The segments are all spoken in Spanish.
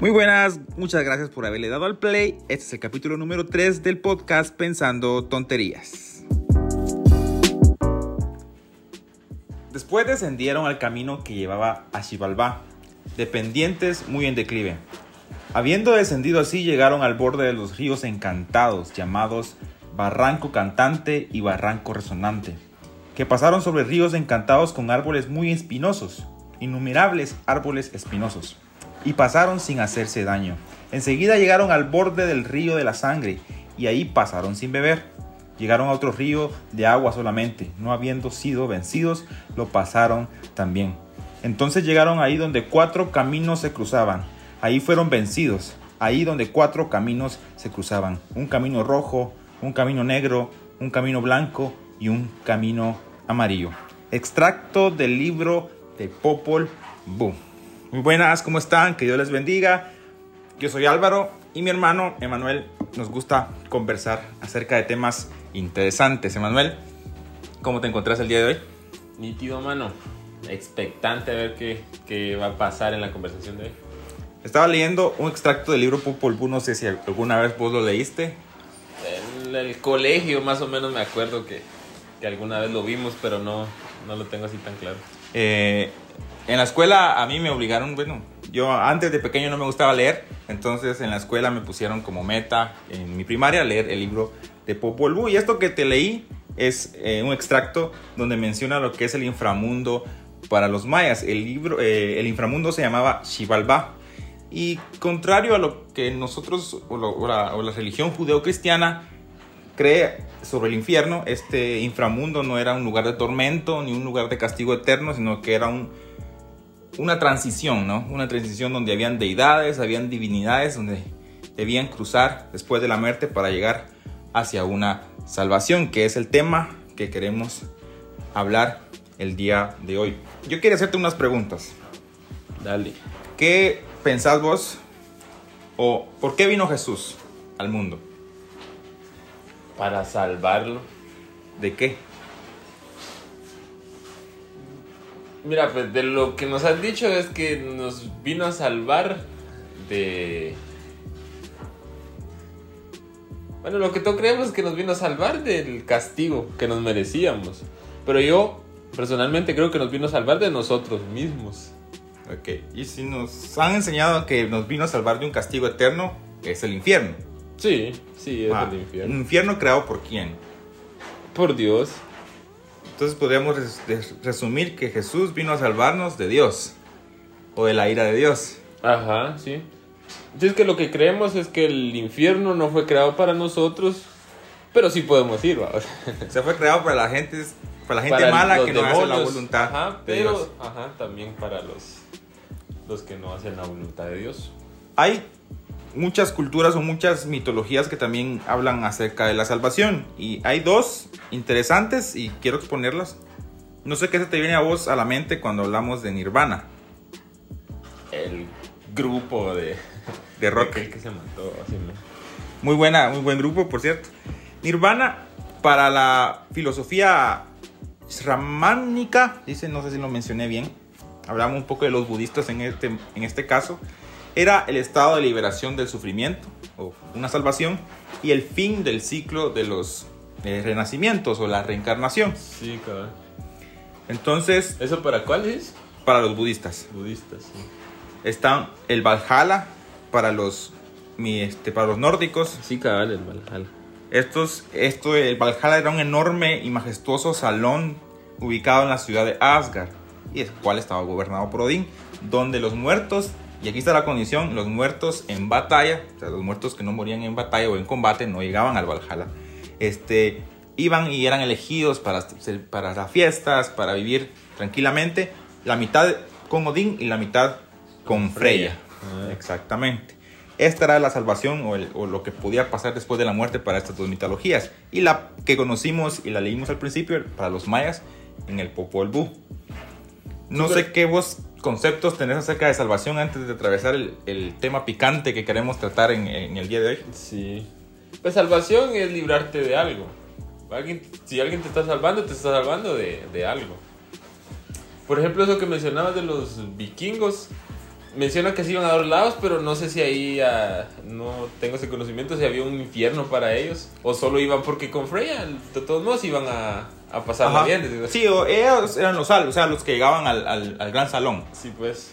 Muy buenas, muchas gracias por haberle dado al play. Este es el capítulo número 3 del podcast Pensando Tonterías. Después descendieron al camino que llevaba a Xibalbá, de pendientes muy en declive. Habiendo descendido así, llegaron al borde de los ríos encantados, llamados Barranco Cantante y Barranco Resonante, que pasaron sobre ríos encantados con árboles muy espinosos, innumerables árboles espinosos y pasaron sin hacerse daño. Enseguida llegaron al borde del río de la sangre y ahí pasaron sin beber. Llegaron a otro río de agua solamente, no habiendo sido vencidos, lo pasaron también. Entonces llegaron ahí donde cuatro caminos se cruzaban. Ahí fueron vencidos, ahí donde cuatro caminos se cruzaban. Un camino rojo, un camino negro, un camino blanco y un camino amarillo. Extracto del libro de Popol Vuh. Muy buenas, ¿cómo están? Que Dios les bendiga. Yo soy Álvaro y mi hermano Emanuel nos gusta conversar acerca de temas interesantes. Emanuel, ¿cómo te encontrás el día de hoy? Nítido, mano. Expectante a ver qué, qué va a pasar en la conversación de hoy. Estaba leyendo un extracto del libro Popol Vuh, no sé si alguna vez vos lo leíste. En el colegio más o menos me acuerdo que, que alguna vez lo vimos, pero no, no lo tengo así tan claro. Eh, en la escuela a mí me obligaron, bueno, yo antes de pequeño no me gustaba leer, entonces en la escuela me pusieron como meta en mi primaria leer el libro de Popol Vuh. Y esto que te leí es eh, un extracto donde menciona lo que es el inframundo para los mayas. El, libro, eh, el inframundo se llamaba Xibalbá. Y contrario a lo que nosotros, o, o, la, o la religión judeocristiana cree sobre el infierno, este inframundo no era un lugar de tormento ni un lugar de castigo eterno, sino que era un una transición, ¿no? Una transición donde habían deidades, habían divinidades, donde debían cruzar después de la muerte para llegar hacia una salvación, que es el tema que queremos hablar el día de hoy. Yo quería hacerte unas preguntas. Dale. ¿Qué pensás vos o por qué vino Jesús al mundo? Para salvarlo. ¿De qué? Mira, pues de lo que nos han dicho es que nos vino a salvar de... Bueno, lo que todos creemos es que nos vino a salvar del castigo que nos merecíamos. Pero yo personalmente creo que nos vino a salvar de nosotros mismos. Ok, y si nos han enseñado que nos vino a salvar de un castigo eterno, es el infierno. Sí, sí, es Ah, el infierno. ¿Un infierno creado por quién? Por Dios. Entonces podríamos res- res- resumir que Jesús vino a salvarnos de Dios o de la ira de Dios. Ajá, sí. Entonces que lo que creemos es que el infierno no fue creado para nosotros, pero sí podemos ir, Se fue creado para la gente, para la gente para mala que no hace la voluntad Ajá, de pero Dios. ajá, también para los los que no hacen la voluntad de Dios. Hay muchas culturas o muchas mitologías que también hablan acerca de la salvación y hay dos interesantes y quiero exponerlas. No sé qué se te viene a vos a la mente cuando hablamos de Nirvana, El grupo de de rock. aquel que se mató. Muy buena, muy buen grupo, por cierto. Nirvana, para la filosofía shramánica, dice, no sé si lo mencioné bien, hablamos un poco de los budistas en este, en este caso, era el estado de liberación del sufrimiento, o una salvación, y el fin del ciclo de los eh, renacimientos o la reencarnación. Sí, cabrón. Entonces, ¿Eso para cuál es? para los budistas, Budistas, sí. está el Valhalla para los, mi, este, para los nórdicos, Sí, cabal, el Valhalla. Estos, esto, el Valhalla era un enorme y majestuoso salón ubicado en la ciudad de Asgard, y el cual estaba gobernado por Odín, donde los muertos, y aquí está la condición, los muertos en batalla, o sea, los muertos que no morían en batalla o en combate, no llegaban al Valhalla, este, iban y eran elegidos para, para las fiestas, para vivir tranquilamente, la mitad con Odín y la mitad con Freya. Ah. Exactamente. Esta era la salvación o, el- o lo que podía pasar después de la muerte para estas dos mitologías. Y la que conocimos y la leímos al principio para los mayas en el Popol Vuh. No Sí, sé qué vos conceptos tenés acerca de salvación antes de atravesar el, el tema picante que queremos tratar en, en el día de hoy. Sí. Pues salvación es librarte de algo. Alguien, si alguien te está salvando, te está salvando de, de algo. Por ejemplo, eso que mencionabas de los vikingos, menciona que se iban a dos lados, pero no sé si ahí ah, no tengo ese conocimiento, si había un infierno para ellos, o solo iban porque con Freya, de todos modos iban a, a pasarla Ajá. bien. Sí, o ellos eran los salvos, o sea, los que llegaban al, al- al gran salón. Sí, pues.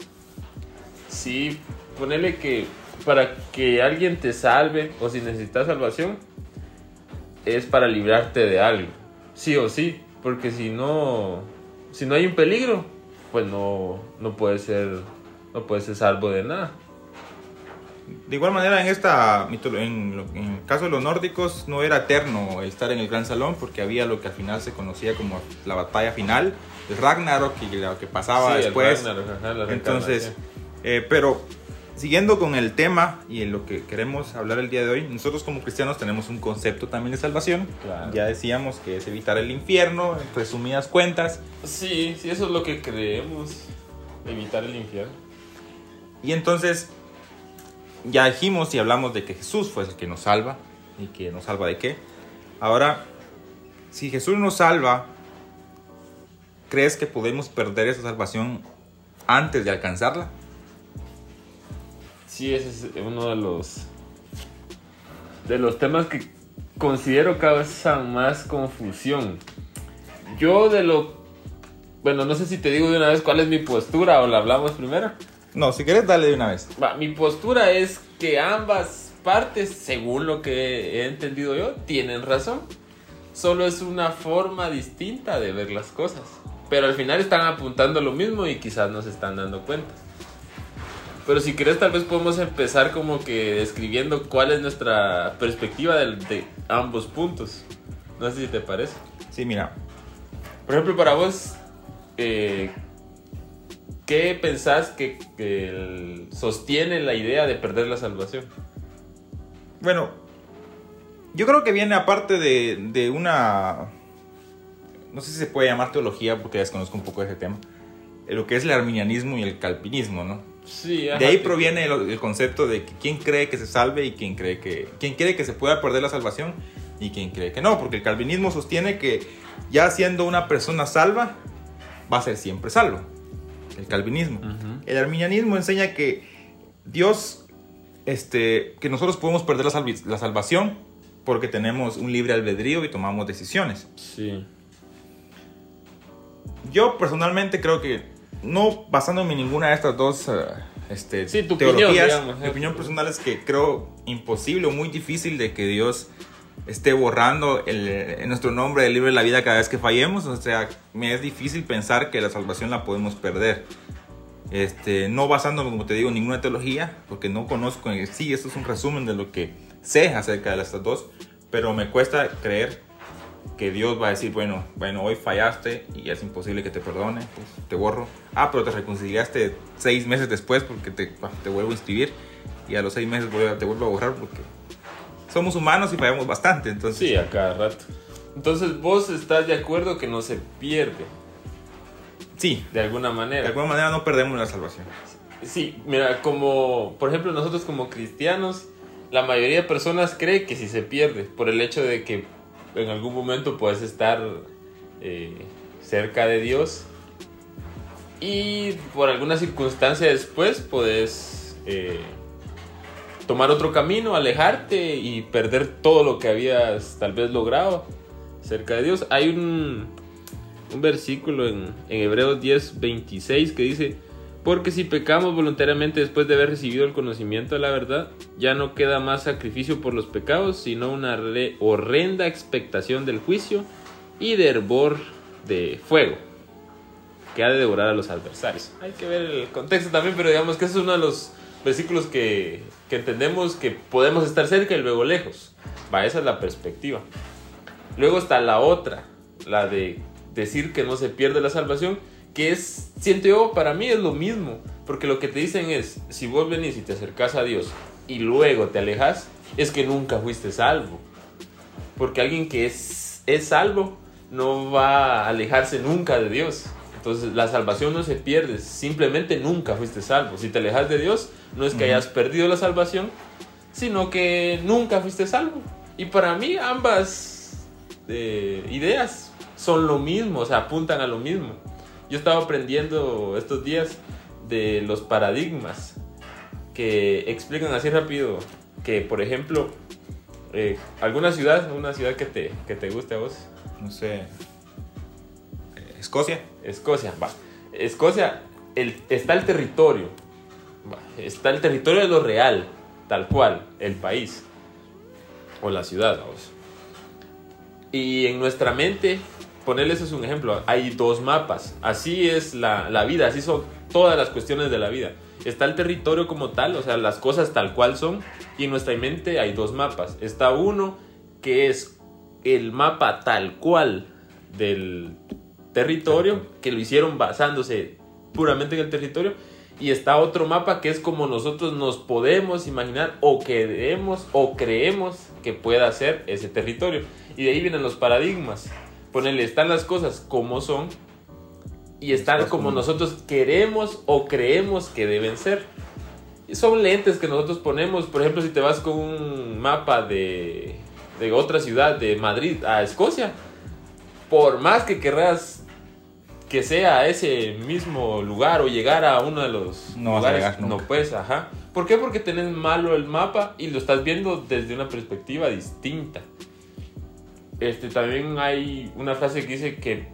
Sí, ponele que para que alguien te salve o si necesitas salvación es para librarte de algo. Sí o sí, porque si no si no hay un peligro, pues no no puede ser no puede ser salvo de nada. De igual manera, en esta en, en el caso de los nórdicos, no era eterno estar en el gran salón porque había lo que al final se conocía como la batalla final, el Ragnarok y lo que pasaba Sí, el después. Ragnarok, Entonces, eh, pero siguiendo con el tema y en lo que queremos hablar el día de hoy, nosotros como cristianos tenemos un concepto también de salvación. Claro. Ya decíamos que es evitar el infierno, en resumidas cuentas. Sí, sí, eso es lo que creemos, evitar el infierno. Y entonces, ya dijimos y hablamos de que Jesús fue el que nos salva. ¿Y que nos salva de qué? Ahora, si Jesús nos salva, ¿crees que podemos perder esa salvación antes de alcanzarla? Sí, ese es uno de los de los temas que considero causan más confusión. Yo de lo bueno, no sé si te digo de una vez cuál es mi postura o la hablamos primero. No, si quieres, dale de una vez. Va, mi postura es que ambas partes, según lo que he entendido yo, tienen razón. Solo es una forma distinta de ver las cosas. Pero al final están apuntando lo mismo y quizás no se están dando cuenta. Pero si quieres tal vez podemos empezar como que describiendo cuál es nuestra perspectiva de, ambos puntos. No sé si te parece. Sí, mira. Por ejemplo, para vos, eh, ¿qué pensás que, que sostiene la idea de perder la salvación? Bueno, yo creo que viene aparte de, de una... No sé si se puede llamar teología porque desconozco un poco ese tema. Lo que es el arminianismo y el calvinismo, ¿no? Sí, De ahí proviene el, el concepto de que quién cree que se salve y quién cree que quién cree que se pueda perder la salvación y quién cree que no, porque el calvinismo sostiene que ya siendo una persona salva va a ser siempre salvo. El calvinismo. El arminianismo enseña que Dios este que nosotros podemos perder la, salvación porque tenemos un libre albedrío y tomamos decisiones. Sí. Yo personalmente creo que, no basándome en ninguna de estas dos eh, este, Sí, tu teologías, opinión, digamos, mi opinión personal es que creo imposible o muy difícil de que Dios esté borrando el, eh, nuestro nombre del libro de la vida cada vez que fallemos. O sea, me es difícil pensar que la salvación la podemos perder. Este, no basándome, como te digo, en ninguna teología, porque no conozco en sí, esto es un resumen de lo que sé acerca de estas dos, pero me cuesta creer que Dios va a decir, bueno, bueno, hoy fallaste y es imposible que te perdone, pues te borro. Ah, pero te reconciliaste seis meses después porque te, bah, te vuelvo a inscribir y a los seis meses te vuelvo a borrar porque somos humanos y fallamos bastante, entonces... Sí, a cada rato. Entonces vos estás de acuerdo que no se pierde, Sí, de alguna de manera. alguna manera no perdemos la salvación. Sí, mira, como, por ejemplo, nosotros como cristianos, la mayoría de personas cree que sí se pierde, por el hecho de que en algún momento puedes estar eh, cerca de Dios y por alguna circunstancia después puedes eh, tomar otro camino, alejarte y perder todo lo que habías tal vez logrado cerca de Dios. Hay un, un versículo en, en Hebreos 10, 26 que dice, porque si pecamos voluntariamente después de haber recibido el conocimiento de la verdad, ya no queda más sacrificio por los pecados, sino una re- horrenda expectación del juicio y de hervor de fuego que ha de devorar a los adversarios. Hay que ver el contexto también, pero digamos que es uno de los versículos que, que entendemos que podemos estar cerca y luego lejos. Va, esa es la perspectiva. Luego está la otra, la de decir que no se pierde la salvación, que es, siento yo, para mí es lo mismo, porque lo que te dicen es, si vos venís y te acercás a Dios y luego te alejas, es que nunca fuiste salvo. Porque alguien que es, es salvo no va a alejarse nunca de Dios. Entonces la salvación no se pierde, simplemente nunca fuiste salvo. Si te alejas de Dios, no es que hayas perdido la salvación, sino que nunca fuiste salvo. Y para mí ambas eh, ideas son lo mismo, o sea, apuntan a lo mismo. Yo estaba aprendiendo estos días de los paradigmas que explican así rápido que, por ejemplo, eh, alguna ciudad, una ciudad que te, que te guste a vos. No sé. Escocia. Escocia, va. Escocia, el, está el territorio. Está el territorio de lo real, tal cual, el país. O la ciudad, vamos. Y en nuestra mente, ponerles es un ejemplo, hay dos mapas. Así es la, la vida, así son todas las cuestiones de la vida. Está el territorio como tal, o sea, las cosas tal cual son. Y en nuestra mente hay dos mapas. Está uno que es el mapa tal cual del territorio, que lo hicieron basándose puramente en el territorio. Y está otro mapa que es como nosotros nos podemos imaginar o queremos o creemos que pueda ser ese territorio. Y de ahí vienen los paradigmas. Ponerle, están las cosas como son y están como- nosotros queremos o creemos que deben ser. Son lentes que nosotros ponemos, por ejemplo, si te vas con un mapa de, de otra ciudad, de Madrid a Escocia, por más que querrás que sea a ese mismo lugar o llegar a uno de los No vas a lugares, llegar nunca. no puedes, ajá. ¿Por qué? Porque tenés malo el mapa y lo estás viendo desde una perspectiva distinta. Este, también hay una frase que dice que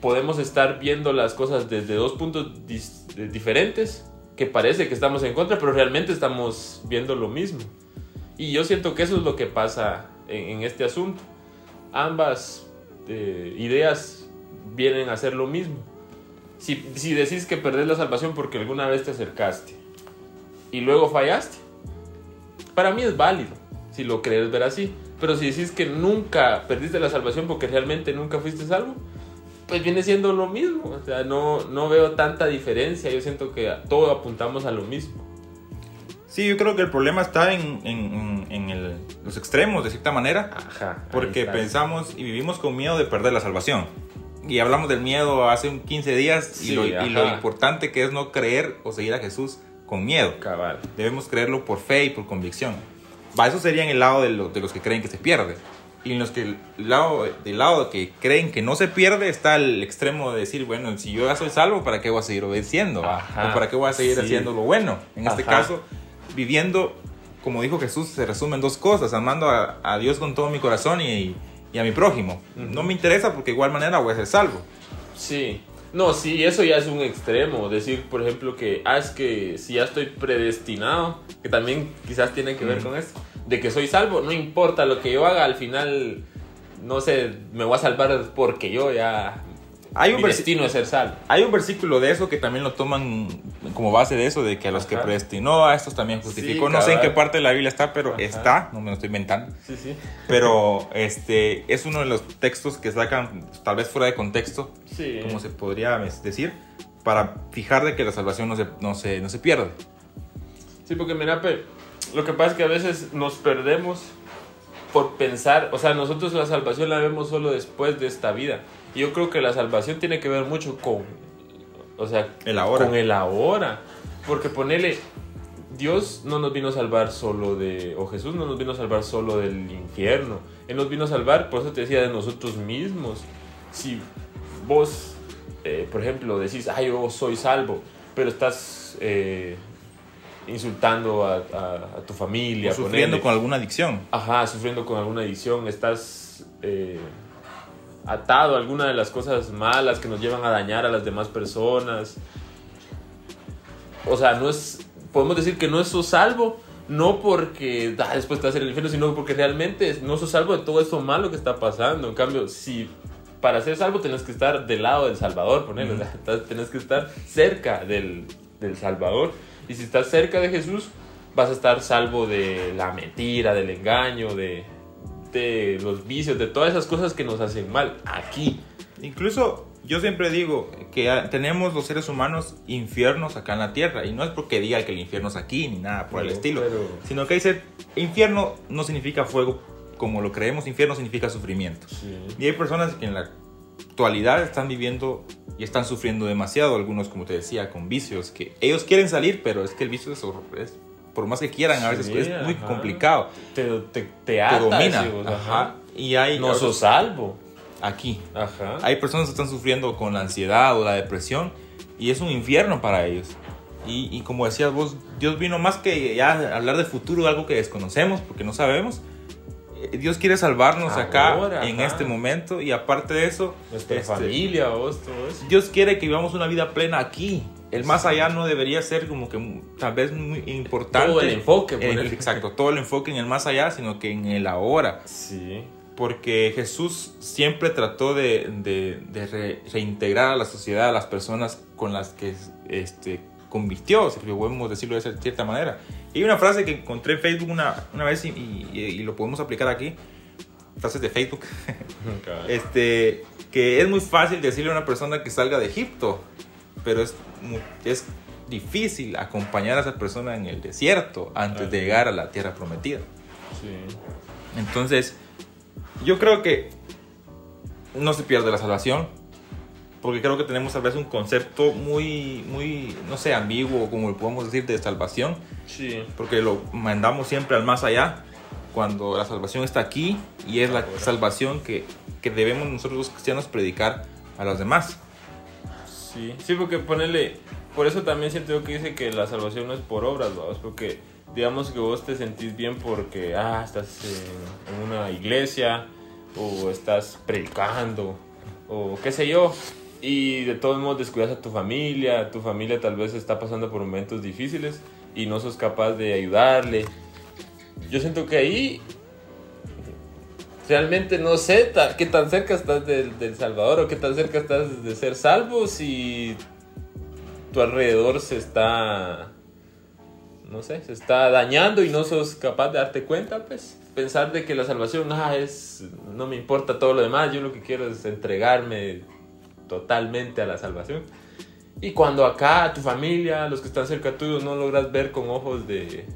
podemos estar viendo las cosas desde dos puntos diferentes, que parece que estamos en contra, pero realmente estamos viendo lo mismo. Y yo siento que eso es lo que pasa en, en este asunto. Ambas eh, ideas vienen a ser lo mismo. Si, si decís que perdés la salvación porque alguna vez te acercaste y luego fallaste, para mí es válido, si lo crees ver así. Pero si decís que nunca perdiste la salvación porque realmente nunca fuiste salvo, pues viene siendo lo mismo. O sea, no, no veo tanta diferencia. Yo siento que todos apuntamos a lo mismo. Sí, yo creo que el problema está en, en- en- en el- los extremos, de cierta manera. Ajá. Porque pensamos y vivimos con miedo de perder la salvación. Y hablamos del miedo hace un 15 días y, Sí, lo, y lo importante que es no creer o seguir a Jesús con miedo. Cabal. Debemos creerlo por fe y por convicción. Va, eso sería en el lado de, lo- de los que creen que se pierde. Y en los que el lado, del lado que creen que no se pierde está el extremo de decir, bueno, si yo ya soy salvo, ¿para qué voy a seguir obedeciendo? Ajá. ¿O para qué voy a seguir Sí. haciendo lo bueno? En este Ajá. caso, viviendo, como dijo Jesús, se resume en dos cosas, amando a, a Dios con todo mi corazón y, y a mi prójimo. No me interesa porque de igual manera voy a ser salvo. Sí. No, sí, eso ya es un extremo. Decir, por ejemplo, que, ah, es que si ya estoy predestinado, que también quizás tiene que ver con esto, de que soy salvo, no importa lo que yo haga, al final, no sé, me voy a salvar porque yo ya... Hay un destino es ser salvo. Hay un versículo de eso que también lo toman como base de eso, de que a los que predestinó, a estos también justificó. Sí, no sé en qué parte de la Biblia está, pero Ajá. está, no me lo estoy inventando. Sí, sí. Pero este es uno de los textos que sacan, tal vez fuera de contexto, Sí. como se podría decir, para fijar de que la salvación no se, no se, no se pierde. Sí, porque mira, lo que pasa es que a veces nos perdemos por pensar, o sea, nosotros la salvación la vemos solo después de esta vida. Yo creo que la salvación tiene que ver mucho con, o sea, El ahora. con el ahora. Porque ponele, Dios no nos vino a salvar solo de, o Jesús no nos vino a salvar solo del infierno. Él nos vino a salvar, por eso te decía, de nosotros mismos. Si vos, eh, por ejemplo, decís, ah, yo soy salvo, pero estás eh, insultando a, a- a tu familia, O sufriendo ponele. con alguna adicción. Ajá, sufriendo con alguna adicción, estás eh, atado a alguna de las cosas malas que nos llevan a dañar a las demás personas. O sea, no es, podemos decir que no es sos salvo, no porque ah, después te vas a ir al infierno, sino porque realmente no sos salvo de todo eso malo que está pasando. En cambio, si para ser salvo tenés que estar del lado del Salvador, ponele, o sea, estás- tenés que estar cerca del, del Salvador. Y si estás cerca de Jesús, vas a estar salvo de la mentira, del engaño, de, de los vicios, de todas esas cosas que nos hacen mal aquí. Incluso yo siempre digo que ah, tenemos los seres humanos infiernos acá en la tierra. Y no es porque diga que el infierno es aquí ni nada por el estilo. pero- Sino que dice, infierno no significa fuego como lo creemos, infierno significa sufrimiento. Y hay personas que en la actualidad están viviendo y están sufriendo demasiado, algunos como te decía, con vicios, que ellos quieren salir, pero es que el vicio es, es- por más que quieran, a veces Sí, es muy ajá. complicado. Te, te, te Te ata, domina. decimos, Ajá. Y hay No sos salvo. aquí. Ajá. Hay personas que están sufriendo con la ansiedad o la depresión y es un infierno para ellos. Y, y como decías vos, Dios vino más que ya hablar de futuro, algo que desconocemos porque no sabemos. Eh, Dios quiere salvarnos acá Ahora, en ajá. este momento y aparte de eso, Nuestra este, familia, vos, todo eso. Dios quiere que vivamos una vida plena aquí. El más allá no debería ser como que tal vez muy importante. Todo el enfoque, Eh, ponerle. exacto, todo el enfoque en el más allá, sino que en el ahora. Sí. Porque Jesús siempre trató de, de- de re- reintegrar a la sociedad a las personas con las que este, convirtió, si podemos decirlo de cierta manera. Y una frase que encontré en Facebook una, una vez y, y- y lo podemos aplicar aquí. Frases de Facebook. este, que es muy fácil decirle a una persona que salga de Egipto, pero es, es difícil acompañar a esa persona en el desierto antes de llegar a la tierra prometida. Sí. Entonces, yo creo que no se pierde la salvación, porque creo que tenemos tal vez un concepto muy, muy, no sé, ambiguo, como lo podemos decir, de salvación, Sí. porque lo mandamos siempre al más allá, cuando la salvación está aquí y es la salvación que, que debemos nosotros los cristianos predicar a los demás. Sí, sí, porque ponerle, por eso también siento que dice que la salvación no es por obras, vamos, porque digamos que vos te sentís bien porque, ah, estás en una iglesia o estás predicando o qué sé yo, y de todos modos descuidas a tu familia, tu familia tal vez está pasando por momentos difíciles y no sos capaz de ayudarle. Yo siento que ahí realmente no sé qué tan cerca estás del, del Salvador o qué tan cerca estás de ser salvo si tu alrededor se está, no sé, se está dañando y no sos capaz de darte cuenta, pues. Pensar de que la salvación ah, es, no me importa todo lo demás, yo lo que quiero es entregarme totalmente a la salvación. Y cuando acá tu familia, los que están cerca tuyo, no logras ver con ojos de,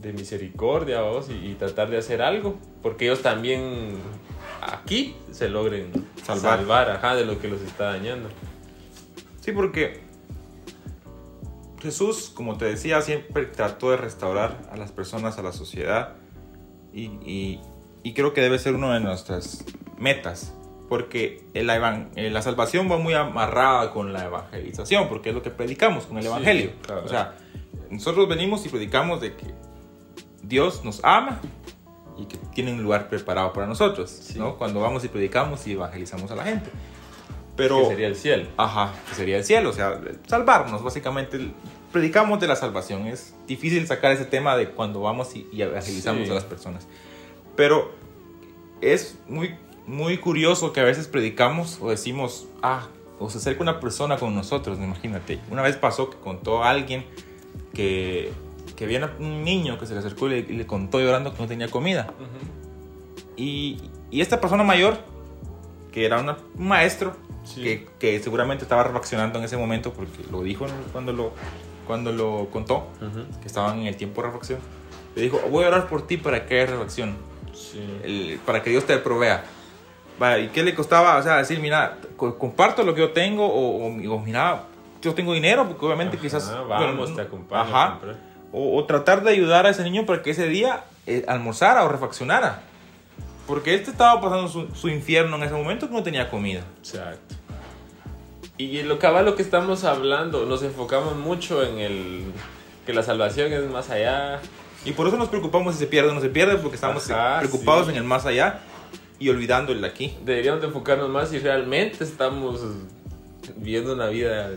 de misericordia vos, y, y tratar de hacer algo, porque ellos también aquí se logren Salvar. salvar, ajá, de lo que los está dañando. Sí, porque Jesús, como te decía, siempre trató de restaurar a las personas, a la sociedad. Y, y- y creo que debe ser una de nuestras metas. Porque evan- eh, la salvación va muy amarrada con la evangelización, porque es lo que predicamos con el Sí, evangelio. claro. O sea, nosotros venimos y predicamos de que Dios nos ama y que tiene un lugar preparado para nosotros. Sí. ¿no? Cuando vamos y predicamos y evangelizamos a la gente. Pero, que sería el cielo. Ajá, que sería el cielo, o sea, salvarnos, básicamente. Predicamos de la salvación. Es difícil sacar ese tema de cuando vamos y, y evangelizamos Sí. a las personas. Pero es muy, muy curioso que a veces predicamos o decimos, ah, o se acerca una persona con nosotros, imagínate. Una vez pasó que contó a alguien que, que había un niño que se le acercó y le, le contó llorando que no tenía comida. Y, y esta persona mayor, que era una- un maestro, Sí. que, que seguramente estaba reflexionando en ese momento, porque lo dijo cuando lo, cuando lo contó, Ujú. que estaban en el tiempo de reflexión, le dijo, voy a orar por ti para que haya reflexión, Sí. el- para que Dios te provea. ¿Y qué le costaba? O sea, decir, mira, co- comparto lo que yo tengo, o, o- o, mira, yo tengo dinero, porque obviamente Ajá, quizás... vamos, bueno, te acompaño Ajá. O, o tratar de ayudar a ese niño para que ese día eh, almorzara o refaccionara. Porque este estaba pasando su, su infierno en ese momento que no tenía comida. Exacto. Y lo cabal lo que estamos hablando, nos enfocamos mucho en el que la salvación es más allá. Y por eso nos preocupamos si se pierde o no se pierde, porque estamos Ajá, preocupados sí. en el más allá y olvidando el de aquí. Deberíamos de enfocarnos más si realmente estamos viviendo una vida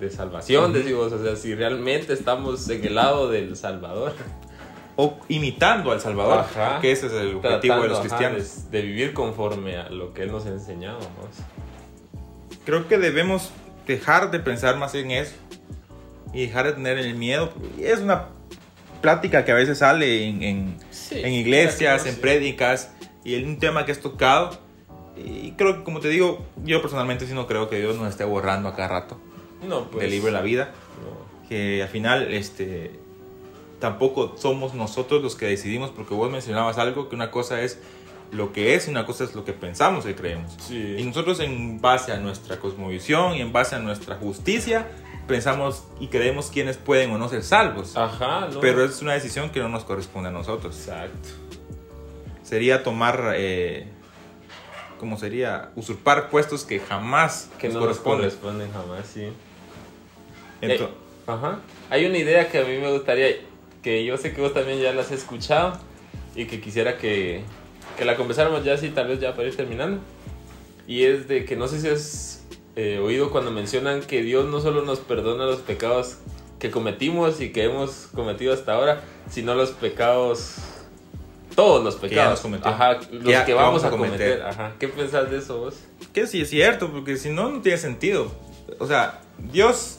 de salvación, decimos, o sea, si realmente estamos en el lado del Salvador. O imitando al Salvador, Ajá. que ese es el objetivo de los Tratando, ajá, cristianos. de, de vivir conforme a lo que Él nos ha enseñado. ¿no? Creo que debemos dejar de pensar más en eso y dejar de tener el miedo. Y Es una plática que a veces sale en, en- Sí, en iglesias, sí. en prédicas, y es un tema que has tocado. Y creo que, como te digo, yo personalmente sí no creo que Dios nos esté borrando a cada rato No, pues. de la vida. no. Que al final, este, tampoco somos nosotros los que decidimos, porque vos mencionabas algo, que una cosa es lo que es y una cosa es lo que pensamos y creemos. Sí. Y nosotros en base a nuestra cosmovisión y en base a nuestra justicia, pensamos y creemos quiénes pueden o no ser salvos. Ajá, no. Pero es una decisión que no nos corresponde a nosotros. Exacto. Sería tomar, eh, ¿cómo sería? Usurpar puestos que jamás Que nos no nos corresponden. corresponden jamás, sí. Ento- Ajá. Hay una idea que a mí me gustaría, que yo sé que vos también ya la has escuchado y que quisiera que, que la conversáramos ya así, tal vez ya para ir terminando. Y es de que no sé si has eh, oído cuando mencionan que Dios no solo nos perdona los pecados que cometimos y que hemos cometido hasta ahora, sino los pecados, todos los ya pecados. nos cometió. Ajá, los ya que vamos vamos a a cometer. cometer. Ajá. ¿Qué pensás de eso vos? Que sí es cierto, porque si no, no tiene sentido. O sea, Dios,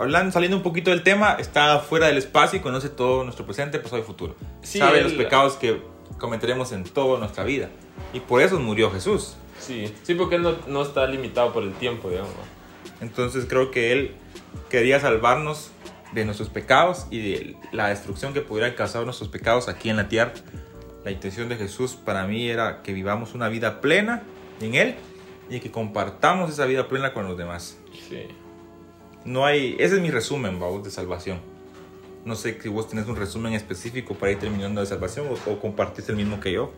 hablando, saliendo un poquito del tema, está fuera del espacio y conoce todo nuestro presente, pasado y futuro. Sí, Sabe él- los pecados que cometeremos en toda nuestra vida. Y por eso murió Jesús. Sí, sí, porque él no, no está limitado por el tiempo, digamos. Entonces creo que Él quería salvarnos de nuestros pecados y de la destrucción que pudieran causar nuestros pecados aquí en la tierra. La intención de Jesús para mí era que vivamos una vida plena en Él y que compartamos esa vida plena con los demás. Sí. No hay, ese es mi resumen, vamos, de salvación. No sé si vos tenés un resumen específico para ir terminando de salvación o, o compartís el mismo que yo.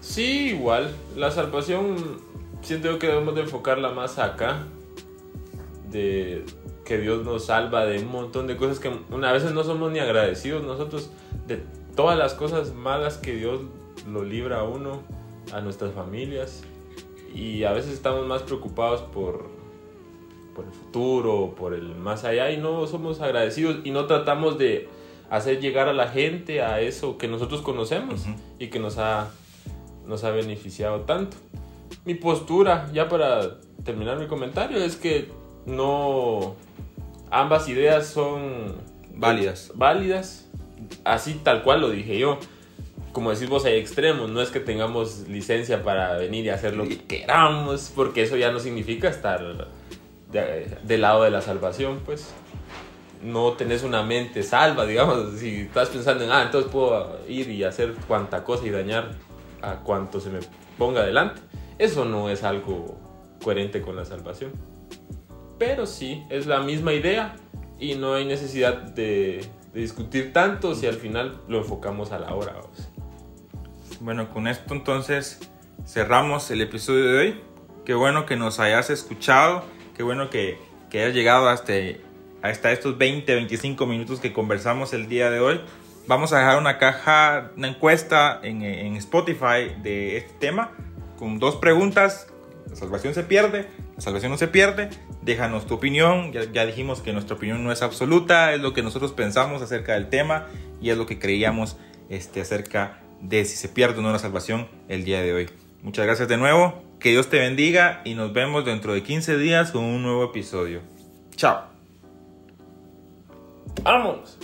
Sí, igual. La salvación siento que debemos de enfocarla más acá. De que Dios nos salva de un montón de cosas que a veces no somos ni agradecidos nosotros de todas las cosas malas que Dios lo libra a uno, a nuestras familias. Y a veces estamos más preocupados por, por el futuro, por el más allá y no somos agradecidos y no tratamos de hacer llegar a la gente a eso que nosotros conocemos y que nos ha, nos ha beneficiado tanto. Mi postura, ya para terminar mi comentario, es que no... Ambas ideas son Válidas. válidas, así tal cual lo dije yo. Como decís vos, hay extremos, no es que tengamos licencia para venir y hacer lo que queramos, porque eso ya no significa estar de- del lado de la salvación, pues. No tenés una mente salva, digamos, si estás pensando en, ah, entonces puedo ir y hacer cuanta cosa y dañar a cuanto se me ponga adelante. Eso no es algo coherente con la salvación. Pero sí, es la misma idea y no hay necesidad de, discutir tanto si al final lo enfocamos a la hora. Bueno, con esto entonces cerramos el episodio de hoy. Qué bueno que nos hayas escuchado. Bueno que, que hayas llegado hasta, hasta estos 20, 25 minutos que conversamos el día de hoy. Vamos a dejar una caja, una encuesta en, en Spotify de este tema con dos preguntas. ¿La salvación se pierde? ¿La salvación no se pierde? Déjanos tu opinión. Ya, ya dijimos que nuestra opinión no es absoluta, es lo que nosotros pensamos acerca del tema y es lo que creíamos este, acerca de si se pierde o no la salvación el día de hoy. Muchas gracias de nuevo, que Dios te bendiga y nos vemos dentro de 15 días con un nuevo episodio. Chao. ¡Vamos!